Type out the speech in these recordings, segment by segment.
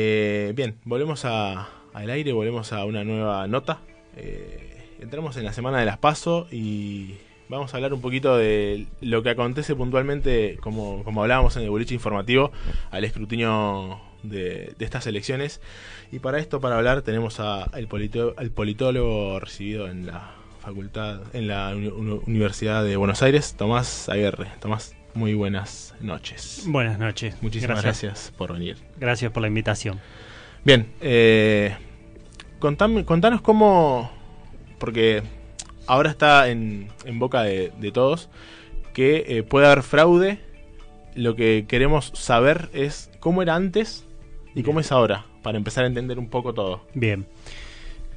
Eh, bien, volvemos a, al aire, volvemos a una nueva nota. Eh, entramos en la semana de las PASO y vamos a hablar un poquito de lo que acontece puntualmente, como, como hablábamos en el boliche informativo, al escrutinio de, estas elecciones. Y para esto, para hablar, tenemos al politólogo recibido en la facultad, en la Universidad de Buenos Aires, Tomás Aguerre. Tomás, muy buenas noches. Buenas noches. Muchísimas gracias, por venir. Gracias por la invitación. Bien, eh, contanos cómo, porque ahora está en, boca de, todos, que eh, puede haber fraude. Lo que queremos saber es cómo era antes y cómo es ahora, para empezar a entender un poco todo. Bien.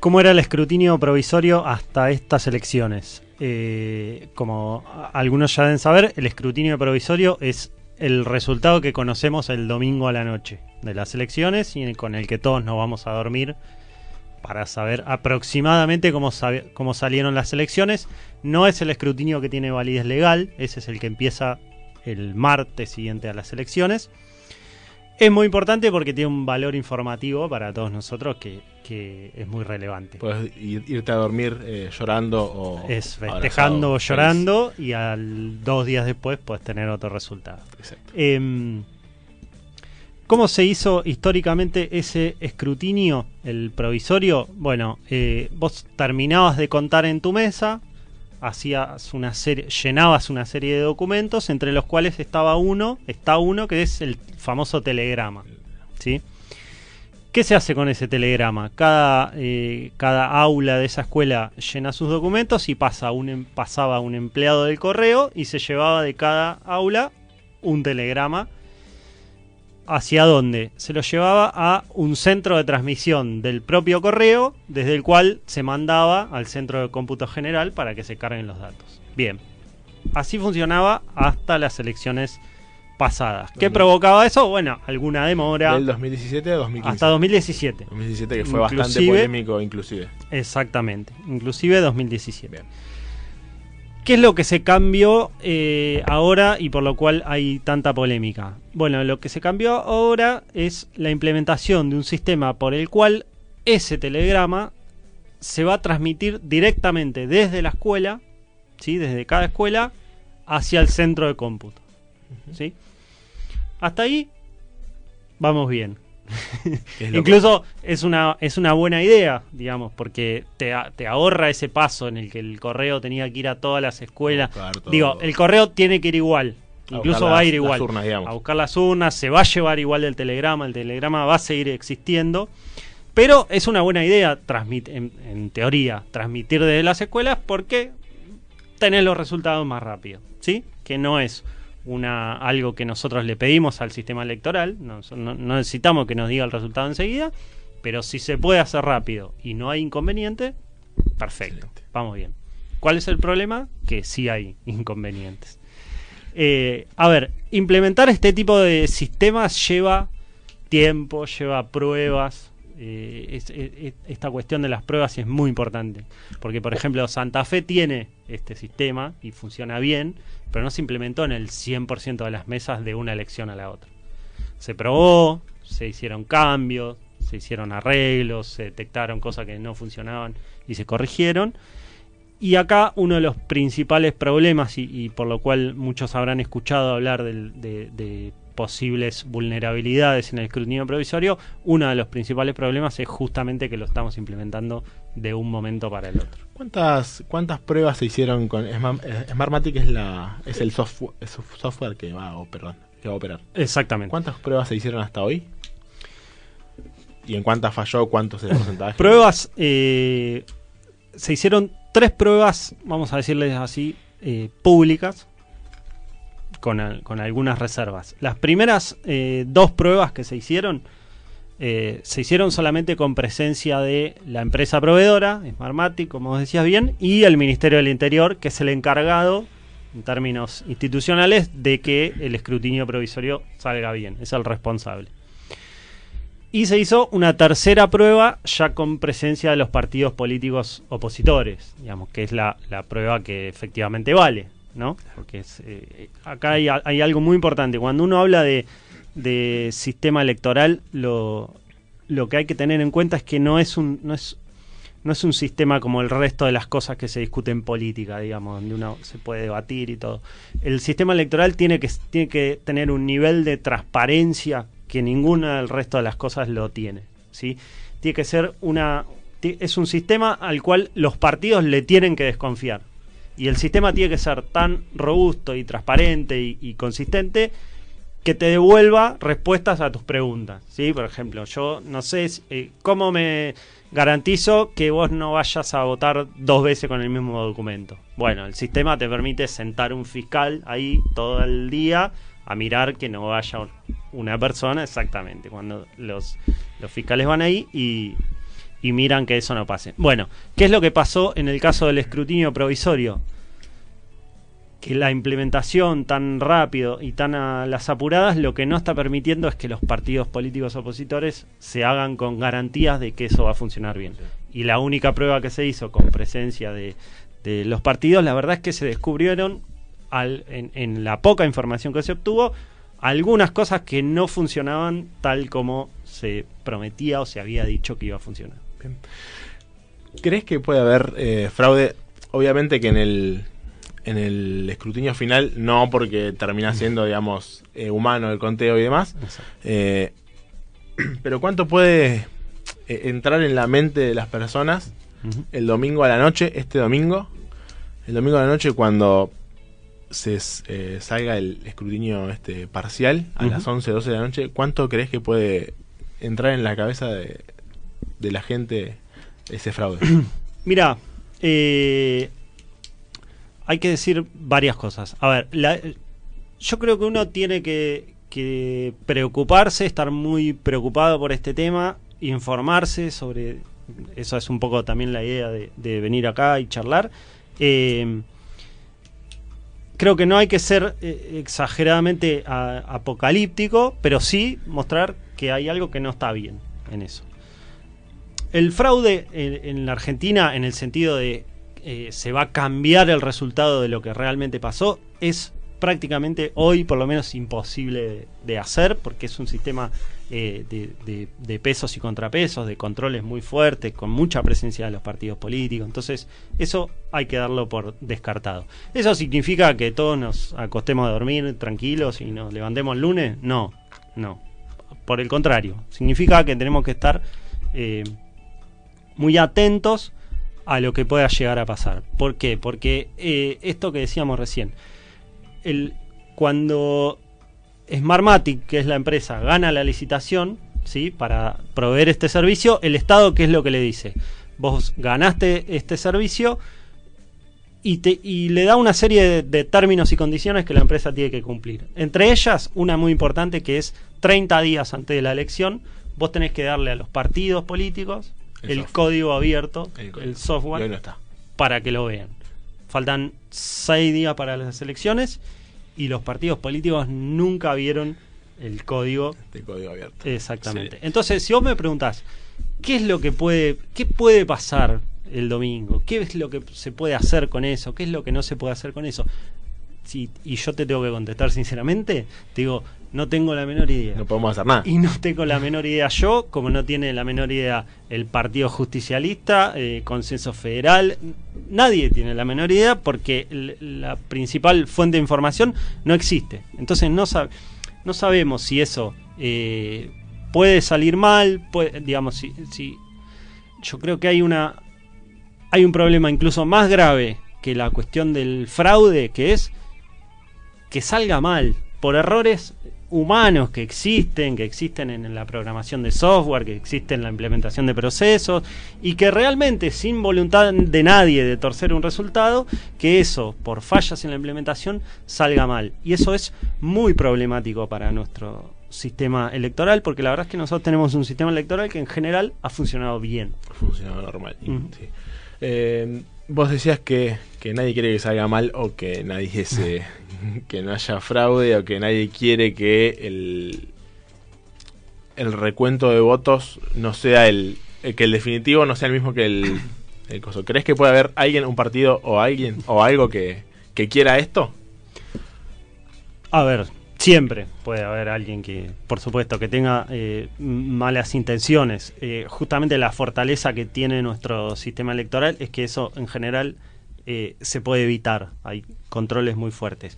¿Cómo era el escrutinio provisorio hasta estas elecciones? Eh, como algunos ya deben saber, el escrutinio provisorio es el resultado que conocemos el domingo a la noche de las elecciones y con el que todos nos vamos a dormir para saber aproximadamente cómo, cómo salieron las elecciones. No es el escrutinio que tiene validez legal, ese es el que empieza el martes siguiente a las elecciones. Es muy importante porque tiene un valor informativo para todos nosotros que, es muy relevante. Puedes irte a dormir eh, llorando o. Es festejando o llorando y al dos días después puedes tener otro resultado. Eh, ¿Cómo se hizo históricamente ese escrutinio, el provisorio? Bueno, eh, vos terminabas de contar en tu mesa, hacías una serie, llenabas una serie de documentos, entre los cuales estaba uno, está uno que es el famoso telegrama. ¿sí? ¿Qué se hace con ese telegrama? Cada, eh, cada aula de esa escuela llena sus documentos y pasa un, em, pasaba un empleado del correo y se llevaba de cada aula un telegrama ¿Hacia dónde? Se lo llevaba a un centro de transmisión del propio correo, desde el cual se mandaba al centro de cómputo general para que se carguen los datos. Bien, así funcionaba hasta las elecciones pasadas. ¿Qué provocaba eso? Bueno, alguna demora. Del 2017 a 2015. Hasta 2017. 2017 que fue bastante polémico inclusive. Exactamente, inclusive 2017. Bien. ¿Qué es lo que se cambió eh, ahora y por lo cual hay tanta polémica? Bueno, lo que se cambió ahora es la implementación de un sistema por el cual ese telegrama se va a transmitir directamente desde la escuela, ¿sí? desde cada escuela, hacia el centro de cómputo. ¿sí? Hasta ahí vamos bien. Incluso es una, es una buena idea, digamos, porque te, te, ahorra ese paso en el que el correo tenía que ir a todas las escuelas. Digo, el correo tiene que ir igual. Incluso va a ir igual. a buscar las urnas, se va a llevar igual del telegrama, el telegrama va a seguir existiendo. Pero es una buena idea, en, en teoría, transmitir desde las escuelas porque tenés los resultados más rápido. ¿Sí? Que no es una, algo que nosotros le pedimos al sistema electoral, no, necesitamos que nos diga el resultado enseguida, pero si se puede hacer rápido y no hay inconveniente, perfecto, vamos bien. ¿Cuál es el problema? Que sí hay inconvenientes. Eh, a ver, implementar este tipo de sistemas lleva tiempo, lleva pruebas, eh, esta cuestión de las pruebas es muy importante. Porque, por ejemplo, Santa Fe tiene este sistema y funciona bien, pero no se implementó en el 100% de las mesas de una elección a la otra. Se probó, se hicieron cambios, se hicieron arreglos, se detectaron cosas que no funcionaban y se corrigieron. Y acá uno de los principales problemas, y, por lo cual muchos habrán escuchado hablar de posibles vulnerabilidades en el escrutinio provisorio, uno de los principales problemas es justamente que lo estamos implementando de un momento para el otro. ¿Cuántas, cuántas pruebas se hicieron con Smartmatic? Es, la, es el software, software que va, a operar, que va a operar. Exactamente. ¿Cuántas pruebas se hicieron hasta hoy? ¿Y en cuántas falló? ¿Cuántos es el porcentaje? Pruebas, eh, se hicieron tres pruebas, vamos a decirles así, eh, públicas con, algunas reservas. Las primeras eh, dos pruebas que se hicieron eh, se hicieron solamente con presencia de la empresa proveedora, Smartmatic, como decías bien, y el Ministerio del Interior, que es el encargado, en términos institucionales, de que el escrutinio provisorio salga bien, es el responsable. Y se hizo una tercera prueba ya con presencia de los partidos políticos opositores, digamos, que es la prueba que efectivamente vale. ¿No? Porque eh, acá hay, algo muy importante. Cuando uno habla de, sistema electoral, lo, lo que hay que tener en cuenta es que no es un, no es, no es un sistema como el resto de las cosas que se discuten en política, digamos, donde uno se puede debatir y todo. El sistema electoral tiene que, tiene que tener un nivel de transparencia que ninguna del resto de las cosas lo tiene. ¿sí? Tiene que ser una. Es un sistema al cual los partidos le tienen que desconfiar. Y el sistema tiene que ser tan robusto y transparente y, consistente que te devuelva respuestas a tus preguntas. ¿sí? Por ejemplo, yo no sé eh, cómo me garantizo que vos no vayas a votar dos veces con el mismo documento. Bueno, el sistema te permite sentar un fiscal ahí todo el día a mirar que no vaya una persona exactamente. Cuando los, los fiscales van ahí y, y miran que eso no pase. Bueno, ¿qué es lo que pasó en el caso del escrutinio provisorio? Que la implementación tan rápido y tan a las apuradas lo que no está permitiendo es que los partidos políticos opositores se hagan con garantías de que eso va a funcionar bien. Y la única prueba que se hizo con presencia de, de los partidos, la verdad es que se descubrieron al, en, en la poca información que se obtuvo algunas cosas que no funcionaban tal como se prometía o se había dicho que iba a funcionar. ¿Crees que puede haber eh, fraude? Obviamente que en el, en el escrutinio final no, porque termina siendo, digamos, eh, humano el conteo y demás. Eh, pero ¿cuánto puede entrar en la mente de las personas el domingo a la noche, este domingo? El domingo a la noche cuando se salga el escrutinio este parcial a las 11, 12 de la noche, ¿cuánto crees que puede entrar en la cabeza de, de la gente ese fraude? Mira, eh, hay que decir varias cosas. A ver, yo creo que uno tiene que, preocuparse, estar muy preocupado por este tema, informarse sobre... Eso es un poco también la idea de, venir acá y charlar. Eh, creo que no hay que ser eh, exageradamente apocalíptico, pero sí mostrar que hay algo que no está bien en eso. El fraude en, la Argentina, en el sentido de eh, se va a cambiar el resultado de lo que realmente pasó, es prácticamente hoy por lo menos imposible de, hacer porque es un sistema eh, de, pesos y contrapesos, de controles muy fuertes, con mucha presencia de los partidos políticos. Entonces, eso hay que darlo por descartado. ¿Eso significa que todos nos acostemos a dormir tranquilos y nos levantemos el lunes? No, no. Por el contrario, significa que tenemos que estar eh, muy atentos a lo que pueda llegar a pasar. ¿Por qué? Porque eh, esto que decíamos recién, el, cuando Smartmatic, que es la empresa, gana la licitación ¿sí? para proveer este servicio, el Estado, ¿qué es lo que le dice? Vos ganaste este servicio y, te, y le da una serie de, de, términos y condiciones que la empresa tiene que cumplir. Entre ellas, una muy importante que es 30 días antes de la elección, vos tenés que darle a los partidos políticos el, código abierto, el, software, para que lo vean. Faltan seis días para las elecciones y los partidos políticos nunca vieron el código. Este código abierto. Exactamente. Entonces, si vos me preguntás, ¿qué es lo que puede, qué puede pasar el domingo? ¿Qué es lo que se puede hacer con eso? ¿Qué es lo que no se puede hacer con eso? Y yo te tengo que contestar sinceramente, te digo, no tengo la menor idea. No podemos hacer nada. Y no tengo la menor idea yo, como no tiene la menor idea el Partido Justicialista, eh, Consenso Federal. Nadie tiene la menor idea porque la principal fuente de información no existe. Entonces no, no sabemos si eso eh, puede salir mal, digamos, si, si yo creo que hay una hay un problema incluso más grave que la cuestión del fraude, que es que salga mal por errores humanos que existen, que existen en la programación de software, que existen en la implementación de procesos y que realmente sin voluntad de nadie de torcer un resultado, que eso por fallas en la implementación salga mal. Y eso es muy problemático para nuestro sistema electoral, porque la verdad es que nosotros tenemos un sistema electoral que en general ha funcionado bien. Ha funcionado normal. Eh, vos decías que, que, nadie quiere que salga mal o que nadie se que no haya fraude o que nadie quiere que el, el recuento de votos no sea el, que el definitivo no sea el mismo que el, el coso. ¿Crees que puede haber alguien, un partido o alguien o algo que, que quiera esto? A ver, Siempre puede haber alguien que, por supuesto, que tenga eh, malas intenciones. Eh, justamente la fortaleza que tiene nuestro sistema electoral es que eso en general eh, se puede evitar. Hay controles muy fuertes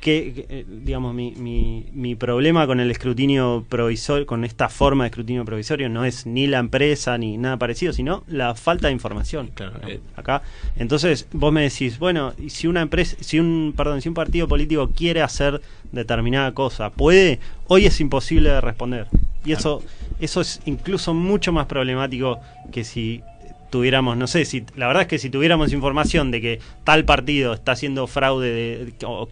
que, eh, digamos, mi, mi, mi, problema con el escrutinio provisorio, con esta forma de escrutinio provisorio, no es ni la empresa ni nada parecido, sino la falta de información. Claro, eh. Acá, entonces vos me decís, bueno, si una empresa, si un, perdón, si un partido político quiere hacer determinada cosa, puede, hoy es imposible de responder. Y eso, eso es incluso mucho más problemático que si tuviéramos, no sé, si la verdad es que si tuviéramos información de que tal partido está haciendo fraude o,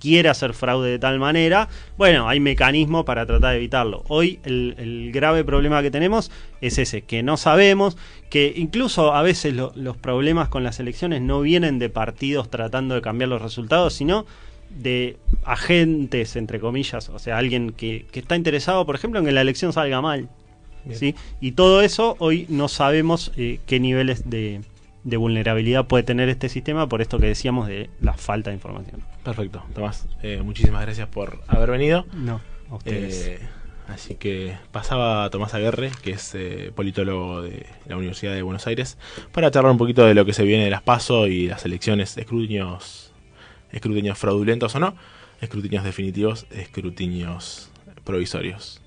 quiere hacer fraude de tal manera, bueno, hay mecanismos para tratar de evitarlo. Hoy el, grave problema que tenemos es ese, que no sabemos, que incluso a veces los problemas con las elecciones no vienen de partidos tratando de cambiar los resultados, sino de agentes, entre comillas, o sea, alguien que está interesado, por ejemplo, en que la elección salga mal. ¿Sí? Y todo eso hoy no sabemos eh, qué niveles de, vulnerabilidad puede tener este sistema por esto que decíamos de la falta de información. Perfecto, Tomás. Eh, muchísimas gracias por haber venido. No, a ustedes. Eh, así que pasaba Tomás Aguerre, que es politólogo de la Universidad de Buenos Aires, para charlar un poquito de lo que se viene de las PASO y las elecciones, escrutinios, escrutinios fraudulentos o no, escrutinios definitivos, escrutinios provisorios.